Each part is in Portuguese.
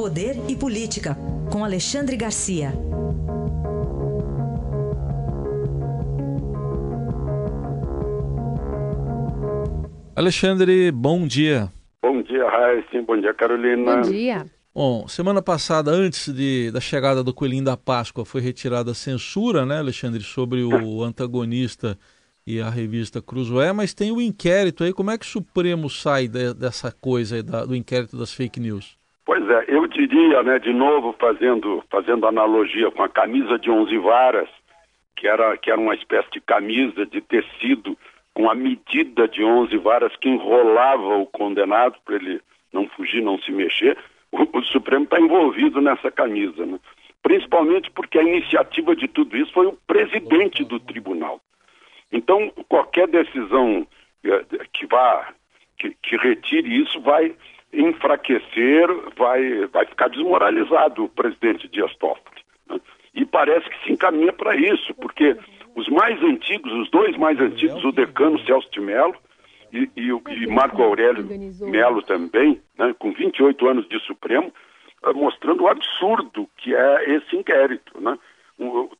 Poder e Política, com Alexandre Garcia. Alexandre, bom dia. Bom dia, Raíssa. Bom dia, Carolina. Bom dia. Bom, semana passada, antes de, da chegada do Coelhinho da Páscoa, foi retirada a censura, né, Alexandre, sobre o antagonista e a revista Cruzoé, mas tem o inquérito aí. Como é que o Supremo sai de, dessa coisa aí, da, do inquérito das fake news? Pois é, eu diria, né, de novo, fazendo, fazendo analogia com a camisa de 11 varas, que era, que era uma espécie de camisa de tecido com a medida de 11 varas que enrolava o condenado para ele não fugir, não se mexer o, o Supremo está envolvido nessa camisa, né? principalmente porque a iniciativa de tudo isso foi o presidente do tribunal. Então, qualquer decisão eh, que vá, que, que retire isso, vai enfraquecer, vai, vai ficar desmoralizado o presidente Dias Toffoli. Né? E parece que se encaminha para isso, porque os mais antigos, os dois mais antigos, o decano Celso de Mello e, e, e Marco Aurélio Melo também, né, com 28 anos de Supremo, uh, mostrando o absurdo que é esse inquérito. Né?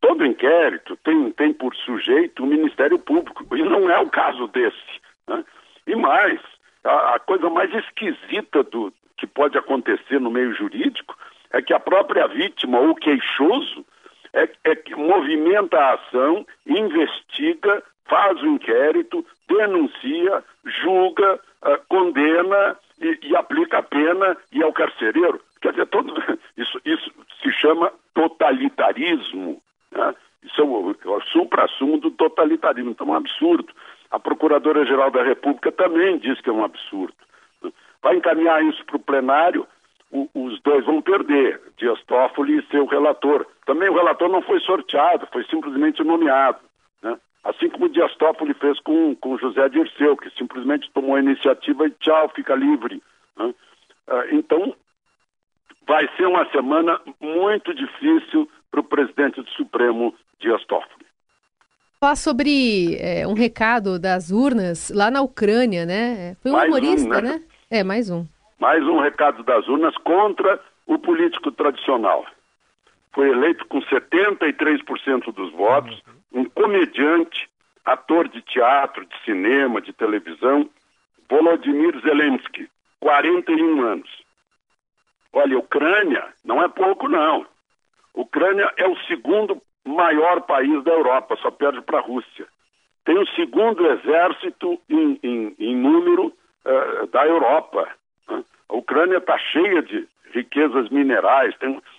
Todo inquérito tem, tem por sujeito o Ministério Público, e não é o caso desse. Né? E mais, coisa mais esquisita do, que pode acontecer no meio jurídico é que a própria vítima ou queixoso é, é que movimenta a ação, investiga, faz o inquérito, denuncia, julga, uh, condena e, e, aplica a pena e é o carcereiro. Quer dizer, todo, isso, isso se chama totalitarismo. Né? Isso é o, é o supra-sumo do totalitarismo. Então é um absurdo. Procuradora-Geral da República também diz que é um absurdo. Vai encaminhar isso para o plenário, os dois vão perder, Dias Toffoli e seu relator. Também o relator não foi sorteado, foi simplesmente nomeado. Né? Assim como Dias Toffoli fez com, com José Dirceu, que simplesmente tomou a iniciativa e tchau, fica livre. Né? Ah, então, vai ser uma semana muito difícil para o presidente do Supremo, Dias Toffoli. Falar sobre é, um recado das urnas lá na Ucrânia, né? Foi um mais humorista, um, né? né? É, mais um. Mais um recado das urnas contra o político tradicional. Foi eleito com 73% dos votos, um comediante, ator de teatro, de cinema, de televisão, Volodymyr Zelensky, 41 anos. Olha, Ucrânia não é pouco, não. Ucrânia é o segundo maior país da Europa, só perde para a Rússia. Tem o segundo exército em, em, em número uh, da Europa. Né? A Ucrânia está cheia de riquezas minerais,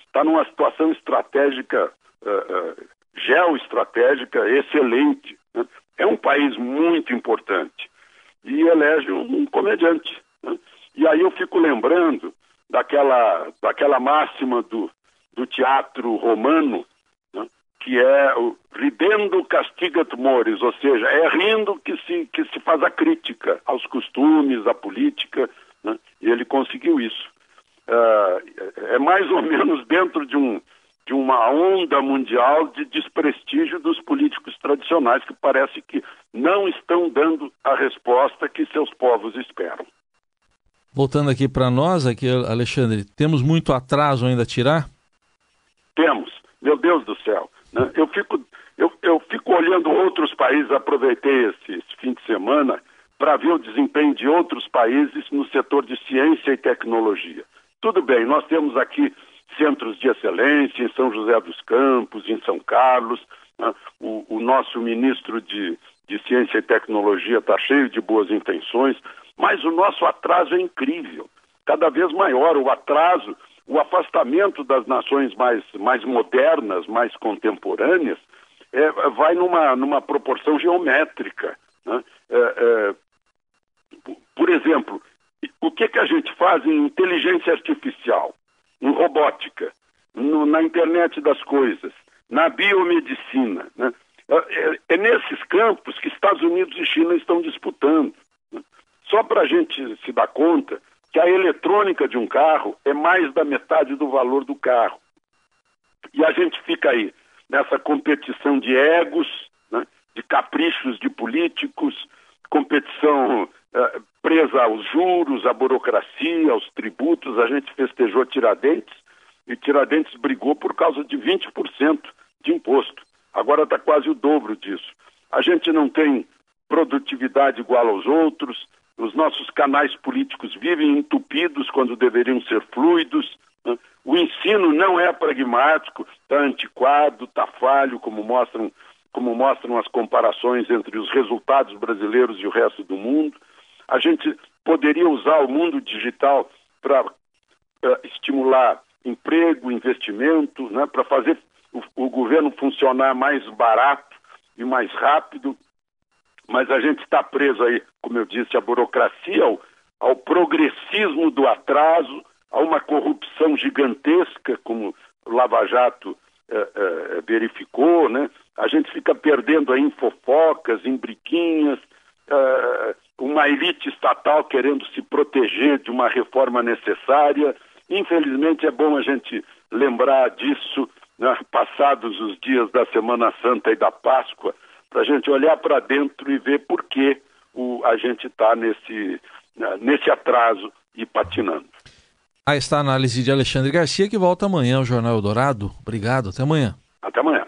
está numa situação estratégica uh, uh, geoestratégica excelente. Né? É um país muito importante. E elege um, um comediante. Né? E aí eu fico lembrando daquela, daquela máxima do, do teatro romano? Que é o ridendo castigat mores, ou seja, é rindo que se, que se faz a crítica aos costumes, à política, né? e ele conseguiu isso. Uh, é mais ou menos dentro de um, de uma onda mundial de desprestígio dos políticos tradicionais que parece que não estão dando a resposta que seus povos esperam. Voltando aqui para nós, aqui, Alexandre, temos muito atraso ainda a tirar? Temos, meu Deus do céu. Né? Eu, fico, eu, eu fico olhando outros países, aproveitei esse, esse fim de semana para ver o desempenho de outros países no setor de ciência e tecnologia. Tudo bem, nós temos aqui centros de excelência em São José dos Campos, em São Carlos. Né? O, o, nosso ministro de, de Ciência e Tecnologia está cheio de boas intenções, mas o nosso atraso é incrível, cada vez maior. O atraso, o afastamento das nações mais, mais modernas, mais contemporâneas, é, vai numa, numa proporção geométrica. Né? É, é, por exemplo, o que, que a gente faz em inteligência artificial? em robótica, no, na internet das coisas, na biomedicina. Né? É, é, é, nesses campos que Estados Unidos e China estão disputando. Né? Só para a gente se dar conta que a eletrônica de um carro é mais da metade do valor do carro. E a gente fica aí nessa competição de egos, né? de caprichos de políticos, competição uh, presa aos juros, à burocracia, aos tributos. A gente festejou Tiradentes e Tiradentes brigou por causa de 20% de imposto. Agora está quase o dobro disso. A gente não tem produtividade igual aos outros, os nossos canais políticos vivem entupidos quando deveriam ser fluidos. Né? O ensino não é pragmático, está antiquado, está falho, como mostram, como mostram as comparações entre os resultados brasileiros e o resto do mundo. A gente poderia usar o mundo digital para eh, estimular emprego, investimento, né, para fazer o, o governo funcionar mais barato e mais rápido, mas a gente está preso aí, como eu disse, à burocracia, ao, ao progressismo do atraso, a uma corrupção gigantesca, como o Lava Jato eh, eh, verificou, né? A gente fica perdendo aí em fofocas, em briquinhas, eh, uma elite estatal querendo se proteger de uma reforma necessária. Infelizmente é bom a gente lembrar disso, né? passados os dias da Semana Santa e da Páscoa, para a gente olhar para dentro e ver por que o, a gente está nesse, né, nesse atraso e patinando. Aí está a análise de Alexandre Garcia, que volta amanhã ao Jornal Eldorado. Obrigado, até amanhã. Até amanhã.